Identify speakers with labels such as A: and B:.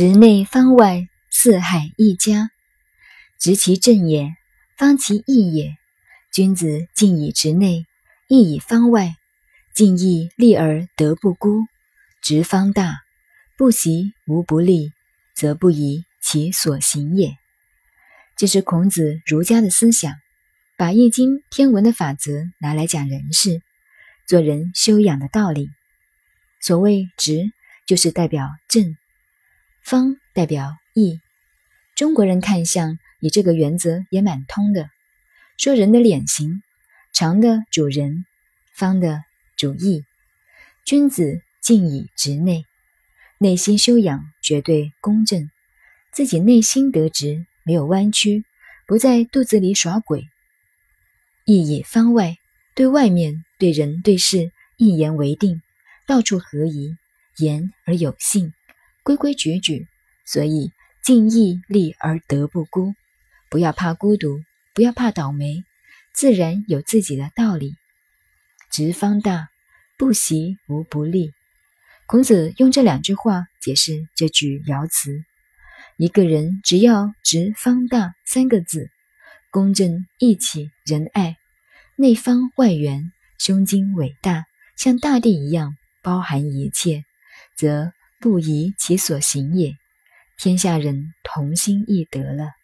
A: 直内方外，四海一家。直其正也，方其义也。君子敬以直内，义以方外。敬义利而德不孤，直方大。不习无不利，则不以其所行也。这是孔子儒家的思想，把《易经》天文的法则拿来讲人事、做人修养的道理。所谓直，就是代表正；方代表义。中国人看相。以这个原则也蛮通的，说人的脸型，长的主人，方的主义。君子敬以直内，内心修养绝对公正，自己内心得直，没有弯曲，不在肚子里耍鬼。义以方外，对外面对人对事一言为定，到处合宜，言而有信，规规矩矩，所以尽义利而德不孤。不要怕孤独，不要怕倒霉，自然有自己的道理。直方大，不习无不利。孔子用这两句话解释这句爻辞：一个人只要直方大三个字，公正义气仁爱，内方外圆，胸襟伟大，像大地一样包含一切，则不疑其所行也。天下人同心易得了。